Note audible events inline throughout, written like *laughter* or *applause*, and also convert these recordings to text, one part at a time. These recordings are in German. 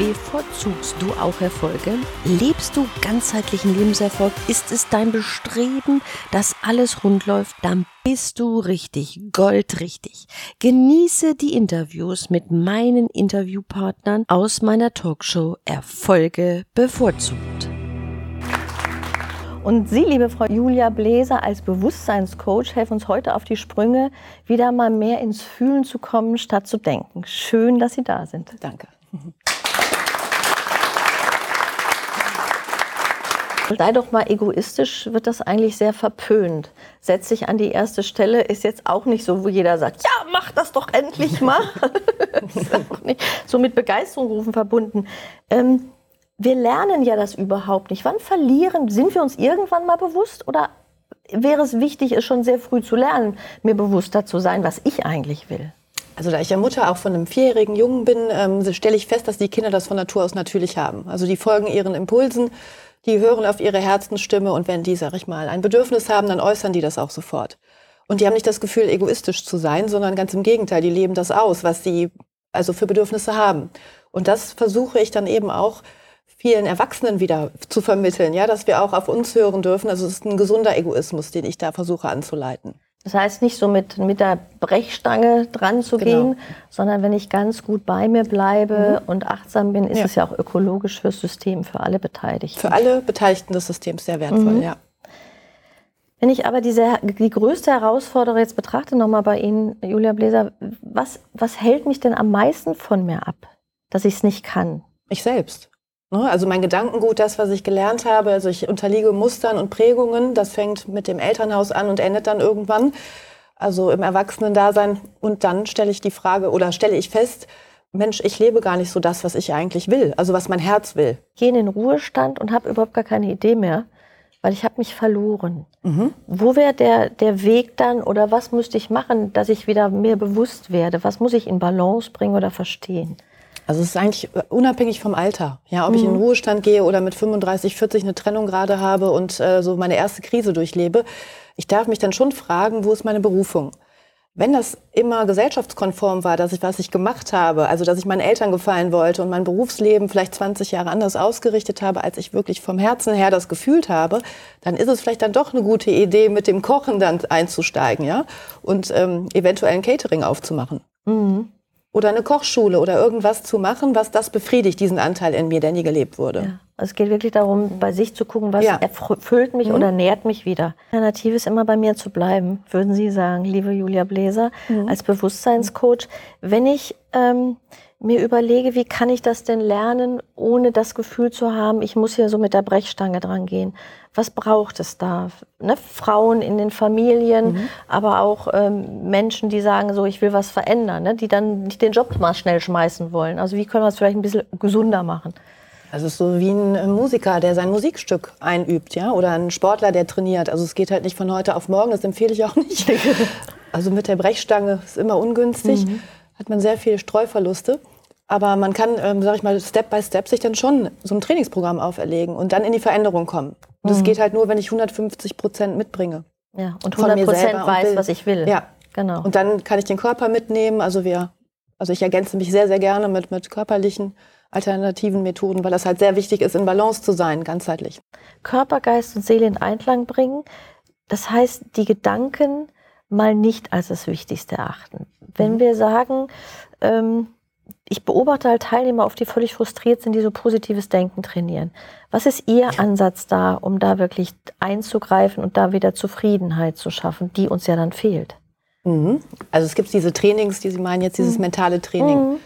Bevorzugst du auch Erfolge? Lebst du ganzheitlichen Lebenserfolg? Ist es dein Bestreben, dass alles rund läuft? Dann bist du richtig, goldrichtig. Genieße die Interviews mit meinen Interviewpartnern aus meiner Talkshow Erfolge bevorzugt. Und Sie, liebe Frau Julia Bläser, als Bewusstseinscoach, helfen uns heute auf die Sprünge, wieder mal mehr ins Fühlen zu kommen, statt zu denken. Schön, dass Sie da sind. Danke. Sei doch mal egoistisch, wird das eigentlich sehr verpönt. Setz dich an die erste Stelle, ist jetzt auch nicht so, wo jeder sagt, ja, mach das doch endlich mal. *laughs* *laughs* ist auch nicht so mit Begeisterung rufen verbunden. Ähm, wir lernen ja das überhaupt nicht. Wann verlieren, sind wir uns irgendwann mal bewusst oder wäre es wichtig, es schon sehr früh zu lernen, mir bewusster zu sein, was ich eigentlich will? Also da ich ja Mutter auch von einem vierjährigen Jungen bin, ähm, stelle ich fest, dass die Kinder das von Natur aus natürlich haben. Also die folgen ihren Impulsen, die hören auf ihre Herzensstimme und wenn die, sag ich mal, ein Bedürfnis haben, dann äußern die das auch sofort. Und die haben nicht das Gefühl, egoistisch zu sein, sondern ganz im Gegenteil, die leben das aus, was sie also für Bedürfnisse haben. Und das versuche ich dann eben auch vielen Erwachsenen wieder zu vermitteln, ja, dass wir auch auf uns hören dürfen. Also es ist ein gesunder Egoismus, den ich da versuche anzuleiten. Das heißt nicht so mit, mit der Brechstange dran zu genau. gehen, sondern wenn ich ganz gut bei mir bleibe mhm. und achtsam bin, ist ja. es ja auch ökologisch fürs System, für alle Beteiligten. Für alle Beteiligten des Systems sehr wertvoll, mhm. ja. Wenn ich aber diese, die größte Herausforderung jetzt betrachte, nochmal bei Ihnen, Julia Bläser, was, was hält mich denn am meisten von mir ab, dass ich es nicht kann? Ich selbst. Ne? Also mein Gedankengut, das, was ich gelernt habe, also ich unterliege Mustern und Prägungen, das fängt mit dem Elternhaus an und endet dann irgendwann, also im Erwachsenen-Dasein. Und dann stelle ich die Frage oder stelle ich fest, Mensch, ich lebe gar nicht so das, was ich eigentlich will, also was mein Herz will. Ich gehe in den Ruhestand und habe überhaupt gar keine Idee mehr, weil ich habe mich verloren. Mhm. Wo wäre der, der Weg dann oder was müsste ich machen, dass ich wieder mehr bewusst werde? Was muss ich in Balance bringen oder verstehen? Also es ist eigentlich unabhängig vom Alter. Ja, ob mhm. ich in den mhm. Ruhestand gehe oder mit 35, 40 eine Trennung gerade habe und äh, so meine erste Krise durchlebe. Ich darf mich dann schon fragen, wo ist meine Berufung? Wenn das immer gesellschaftskonform war, dass ich was ich gemacht habe, also dass ich meinen Eltern gefallen wollte und mein Berufsleben vielleicht 20 Jahre anders ausgerichtet habe, als ich wirklich vom Herzen her das gefühlt habe, dann ist es vielleicht dann doch eine gute Idee, mit dem Kochen dann einzusteigen, ja, und ähm, eventuell ein Catering aufzumachen. Mhm oder eine Kochschule oder irgendwas zu machen, was das befriedigt, diesen Anteil in mir, der nie gelebt wurde. Ja. Also es geht wirklich darum, bei sich zu gucken, was ja. erfüllt mich mhm. oder nährt mich wieder. Alternativ ist immer bei mir zu bleiben, würden Sie sagen, liebe Julia Bläser, mhm. als Bewusstseinscoach. Wenn ich ähm, mir überlege, wie kann ich das denn lernen, ohne das Gefühl zu haben, ich muss hier so mit der Brechstange dran gehen. Was braucht es da? Ne? Frauen in den Familien, mhm. aber auch ähm, Menschen, die sagen, so ich will was verändern, ne? die dann nicht den Job mal schnell schmeißen wollen. Also wie können wir es vielleicht ein bisschen gesunder machen? Also es ist so wie ein Musiker, der sein Musikstück einübt, ja, oder ein Sportler, der trainiert. Also es geht halt nicht von heute auf morgen, das empfehle ich auch nicht. *laughs* Also mit der Brechstange ist immer ungünstig. Mhm hat man sehr viele Streuverluste. Aber man kann, ähm, sag ich mal, Step by Step sich dann schon so ein Trainingsprogramm auferlegen und dann in die Veränderung kommen. Und das mhm. geht halt nur, wenn ich 150 Prozent mitbringe. Ja, und 100 Prozent weiß, was ich will. Ja, genau. Und dann kann ich den Körper mitnehmen. Also wir, also ich ergänze mich sehr, sehr gerne mit, mit körperlichen alternativen Methoden, weil das halt sehr wichtig ist, in Balance zu sein, ganzheitlich. Körper, Geist und Seele in Einklang bringen. Das heißt, die Gedanken mal nicht als das Wichtigste erachten. Wenn mhm. wir sagen, ähm, ich beobachte halt Teilnehmer, oft die völlig frustriert sind, die so positives Denken trainieren. Was ist Ihr Ansatz da, um da wirklich einzugreifen und da wieder Zufriedenheit zu schaffen, die uns ja dann fehlt? Mhm. Also es gibt diese Trainings, die Sie meinen jetzt, dieses mhm. mentale Training. Mhm.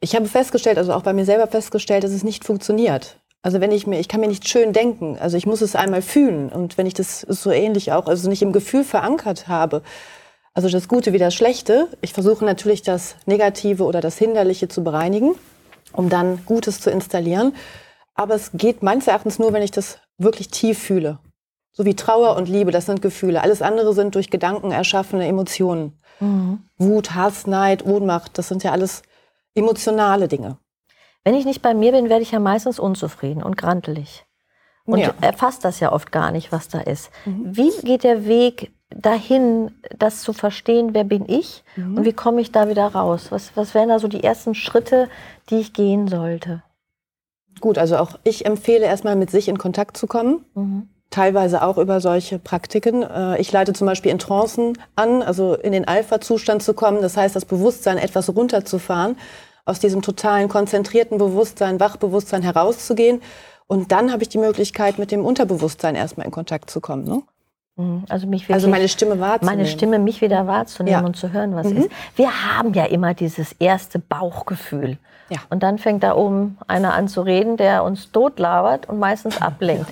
Ich habe festgestellt, also auch bei mir selber festgestellt, dass es nicht funktioniert. Also wenn ich mir, ich kann mir nicht schön denken. Also ich muss es einmal fühlen. Und wenn ich das so ähnlich auch, also nicht im Gefühl verankert habe, also das Gute wie das Schlechte, ich versuche natürlich das Negative oder das Hinderliche zu bereinigen, um dann Gutes zu installieren. Aber es geht meines Erachtens nur, wenn ich das wirklich tief fühle. So wie Trauer und Liebe, das sind Gefühle. Alles andere sind durch Gedanken erschaffene Emotionen. Mhm. Wut, Hass, Neid, Ohnmacht, das sind ja alles emotionale Dinge. Wenn ich nicht bei mir bin, werde ich ja meistens unzufrieden und grantelig. Und ja. erfasst das ja oft gar nicht, was da ist. Mhm. Wie geht der Weg dahin, das zu verstehen, wer bin ich mhm. und wie komme ich da wieder raus? Was, was wären da so die ersten Schritte, die ich gehen sollte? Gut, also auch ich empfehle erstmal mit sich in Kontakt zu kommen. Mhm. Teilweise auch über solche Praktiken. Äh, ich leite zum Beispiel in Trancen an, also in den Alpha-Zustand zu kommen. Das heißt, das Bewusstsein etwas runterzufahren, aus diesem totalen konzentrierten Bewusstsein, Wachbewusstsein herauszugehen. Und dann habe ich die Möglichkeit, mit dem Unterbewusstsein erstmal in Kontakt zu kommen. Ne? Mhm. Also, mich wirklich, also meine Stimme wahrzunehmen. Meine Stimme, mich wieder wahrzunehmen ja. und zu hören, was mhm. ist. Wir haben ja immer dieses erste Bauchgefühl. Ja. Und dann fängt da oben einer an zu reden, der uns totlabert und meistens ablenkt.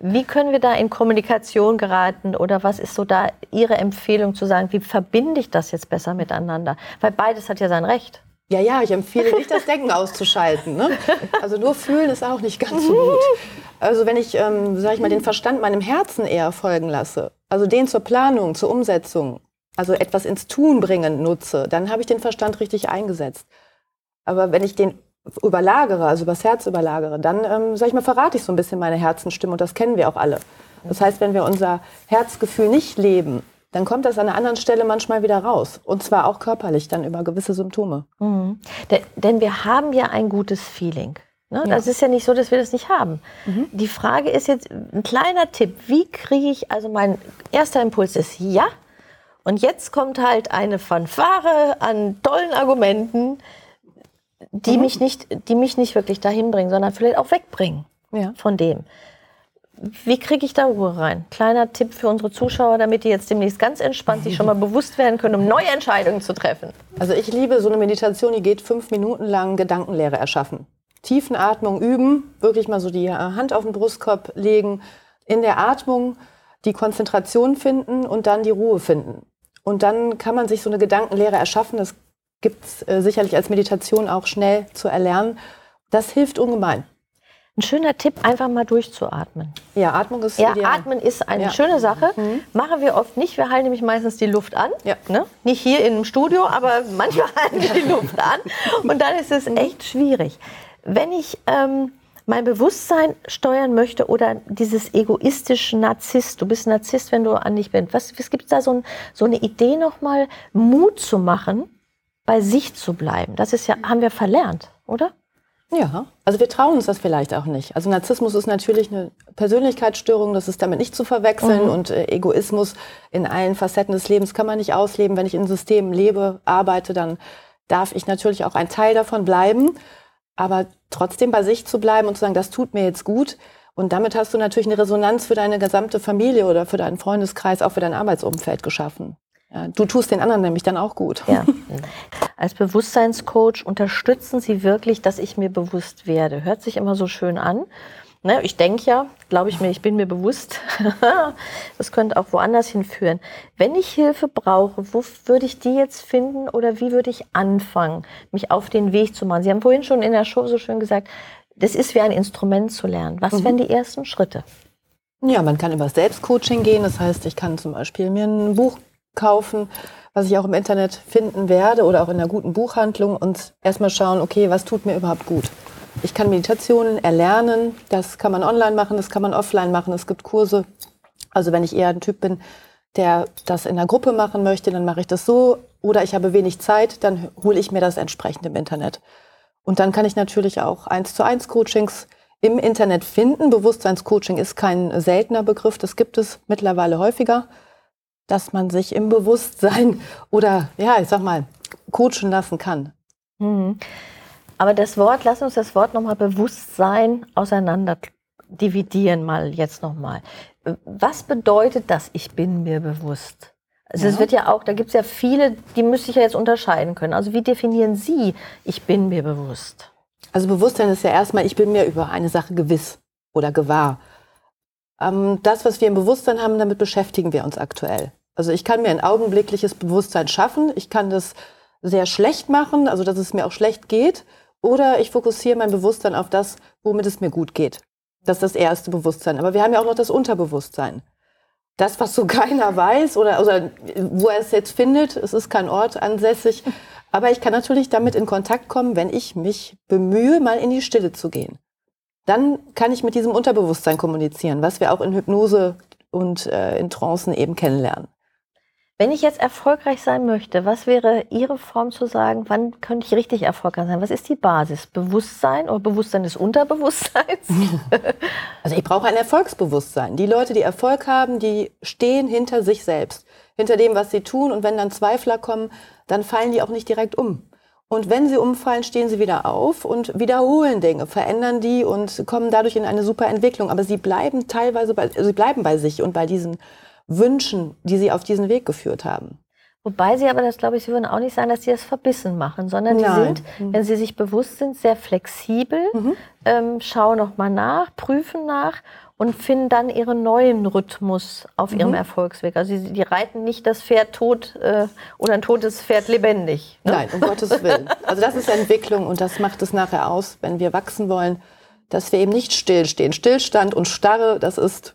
Wie können wir da in Kommunikation geraten oder was ist so da Ihre Empfehlung zu sagen, wie verbinde ich das jetzt besser miteinander? Weil beides hat ja sein Recht. Ja, ja, ich empfehle nicht, das Denken auszuschalten. Ne? *laughs* Also nur fühlen ist auch nicht ganz so gut. Also wenn ich, ähm, sage ich mal, den Verstand meinem Herzen eher folgen lasse, also den zur Planung, zur Umsetzung, also etwas ins Tun bringen nutze, dann habe ich den Verstand richtig eingesetzt. Aber wenn ich den überlagere, also übers Herz überlagere, dann, ähm, sag ich mal, verrate ich so ein bisschen meine Herzenstimme und das kennen wir auch alle. Das heißt, wenn wir unser Herzgefühl nicht leben, dann kommt das an einer anderen Stelle manchmal wieder raus. Und zwar auch körperlich, dann über gewisse Symptome. Mhm. Denn wir haben ja ein gutes Feeling. Ne? Ja. Das ist ja nicht so, dass wir das nicht haben. Mhm. Die Frage ist jetzt ein kleiner Tipp. Wie kriege ich, also mein erster Impuls ist ja. Und jetzt kommt halt eine Fanfare an tollen Argumenten, die, mhm. mich, nicht, die mich nicht wirklich dahin bringen, sondern vielleicht auch wegbringen ja. von dem. Wie kriege ich da Ruhe rein? Kleiner Tipp für unsere Zuschauer, damit die jetzt demnächst ganz entspannt sich schon mal bewusst werden können, um neue Entscheidungen zu treffen. Also ich liebe so eine Meditation, die geht fünf Minuten lang Gedankenlehre erschaffen. Tiefenatmung üben, wirklich mal so die äh, Hand auf den Brustkorb legen, in der Atmung die Konzentration finden und dann die Ruhe finden. Und dann kann man sich so eine Gedankenlehre erschaffen. Das gibt es äh, sicherlich als Meditation auch schnell zu erlernen. Das hilft ungemein. Ein schöner Tipp, einfach mal durchzuatmen. Ja, Atmung ist Ja, ideal. atmen ist eine ja. schöne Sache. Mhm. Machen wir oft nicht. Wir halten nämlich meistens die Luft an. Ja. Ne? Nicht hier im Studio, aber manchmal *laughs* halten wir die Luft an. Und dann ist es mhm. echt schwierig. Wenn ich ähm, mein Bewusstsein steuern möchte oder dieses egoistische Narzisst, du bist Narzisst, wenn du an dich bist. Was, was gibt es da so, ein, so eine Idee nochmal, Mut zu machen, bei sich zu bleiben? Das ist ja, haben wir verlernt, oder? Ja, also wir trauen uns das vielleicht auch nicht. Also Narzissmus ist natürlich eine Persönlichkeitsstörung, das ist damit nicht zu verwechseln mhm. und äh, Egoismus in allen Facetten des Lebens kann man nicht ausleben. Wenn ich in Systemen lebe, arbeite, dann darf ich natürlich auch ein Teil davon bleiben, aber trotzdem bei sich zu bleiben und zu sagen, das tut mir jetzt gut. Und damit hast du natürlich eine Resonanz für deine gesamte Familie oder für deinen Freundeskreis, auch für dein Arbeitsumfeld geschaffen. Ja, du tust den anderen nämlich dann auch gut. Ja. *laughs* Als Bewusstseinscoach unterstützen Sie wirklich, dass ich mir bewusst werde. Hört sich immer so schön an. Ne, ich denke ja, glaube ich mir, ich bin mir bewusst. *laughs* das könnte auch woanders hinführen. Wenn ich Hilfe brauche, wo würde ich die jetzt finden oder wie würde ich anfangen, mich auf den Weg zu machen? Sie haben vorhin schon in der Show so schön gesagt, das ist wie ein Instrument zu lernen. Was mhm. wären die ersten Schritte? Ja, man kann über Selbstcoaching gehen. Das heißt, ich kann zum Beispiel mir ein Buch kaufen, was ich auch im Internet finden werde oder auch in einer guten Buchhandlung und erstmal schauen, okay, was tut mir überhaupt gut. Ich kann Meditationen erlernen, das kann man online machen, das kann man offline machen, es gibt Kurse. Also wenn ich eher ein Typ bin, der das in einer Gruppe machen möchte, dann mache ich das so. Oder ich habe wenig Zeit, dann hole ich mir das entsprechend im Internet. Und dann kann ich natürlich auch eins zu eins Coachings im Internet finden. Bewusstseinscoaching ist kein seltener Begriff, das gibt es mittlerweile häufiger dass man sich im Bewusstsein *laughs* oder, ja, ich sag mal, coachen lassen kann. Mhm. Aber das Wort, lass uns das Wort nochmal Bewusstsein auseinander dividieren, mal jetzt nochmal. Was bedeutet das, ich bin mir bewusst? Also ja. es wird ja auch, da gibt es ja viele, die müsste ich ja jetzt unterscheiden können. Also wie definieren Sie, ich bin mir bewusst? Also Bewusstsein ist ja erstmal, ich bin mir über eine Sache gewiss oder gewahr. Ähm, das, was wir im Bewusstsein haben, damit beschäftigen wir uns aktuell. Also ich kann mir ein augenblickliches Bewusstsein schaffen. Ich kann das sehr schlecht machen, also dass es mir auch schlecht geht. Oder ich fokussiere mein Bewusstsein auf das, womit es mir gut geht. Das ist das erste Bewusstsein. Aber wir haben ja auch noch das Unterbewusstsein. das, was so *laughs* keiner weiß oder, oder wo er es jetzt findet, es ist kein Ort ansässig. Aber ich kann natürlich damit in Kontakt kommen, wenn ich mich bemühe, mal in die Stille zu gehen. Dann kann ich mit diesem Unterbewusstsein kommunizieren, was wir auch in Hypnose und äh, in Trancen eben kennenlernen. Wenn ich jetzt erfolgreich sein möchte, was wäre Ihre Form zu sagen, wann könnte ich richtig erfolgreich sein? Was ist die Basis? Bewusstsein oder Bewusstsein des Unterbewusstseins? *laughs* *laughs* Also ich brauche ein Erfolgsbewusstsein. Die Leute, die Erfolg haben, die stehen hinter sich selbst, hinter dem, was sie tun. Und wenn dann Zweifler kommen, dann fallen die auch nicht direkt um. Und wenn sie umfallen, stehen sie wieder auf und wiederholen Dinge, verändern die und kommen dadurch in eine super Entwicklung. Aber sie bleiben teilweise bei, sie bleiben bei sich und bei diesen Wünschen, die sie auf diesen Weg geführt haben. Wobei sie aber, das glaube ich, sie würden auch nicht sagen, dass sie das verbissen machen, sondern die sind, mhm. wenn sie sich bewusst sind, sehr flexibel, mhm. ähm, schauen nochmal nach, prüfen nach und finden dann ihren neuen Rhythmus auf mhm. ihrem Erfolgsweg. Also sie, die reiten nicht das Pferd tot äh, oder ein totes Pferd lebendig. Ne? Nein, um Gottes Willen. Also das ist Entwicklung und das macht es nachher aus, wenn wir wachsen wollen, dass wir eben nicht stillstehen. Stillstand und Starre, das ist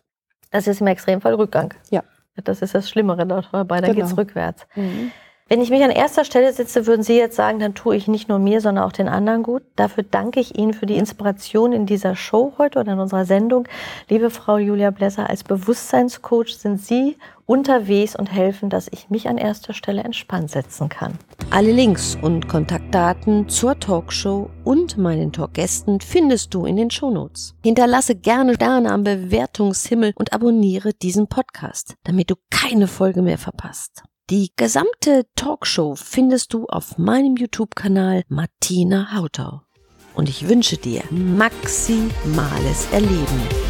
das ist im Extremfall Rückgang. Ja. Das ist das Schlimmere dabei, dann genau. geht es rückwärts. Mhm. Wenn ich mich an erster Stelle sitze, würden Sie jetzt sagen, dann tue ich nicht nur mir, sondern auch den anderen gut. Dafür danke ich Ihnen für die Inspiration in dieser Show heute oder in unserer Sendung. Liebe Frau Julia Blesser, als Bewusstseinscoach sind Sie unterwegs und helfen, dass ich mich an erster Stelle entspannt setzen kann. Alle Links und Kontaktdaten zur Talkshow und meinen Talkgästen findest du in den Shownotes. Hinterlasse gerne Sterne am Bewertungshimmel und abonniere diesen Podcast, damit du keine Folge mehr verpasst. Die gesamte Talkshow findest du auf meinem YouTube-Kanal Martina Hautau. Und ich wünsche dir maximales Erleben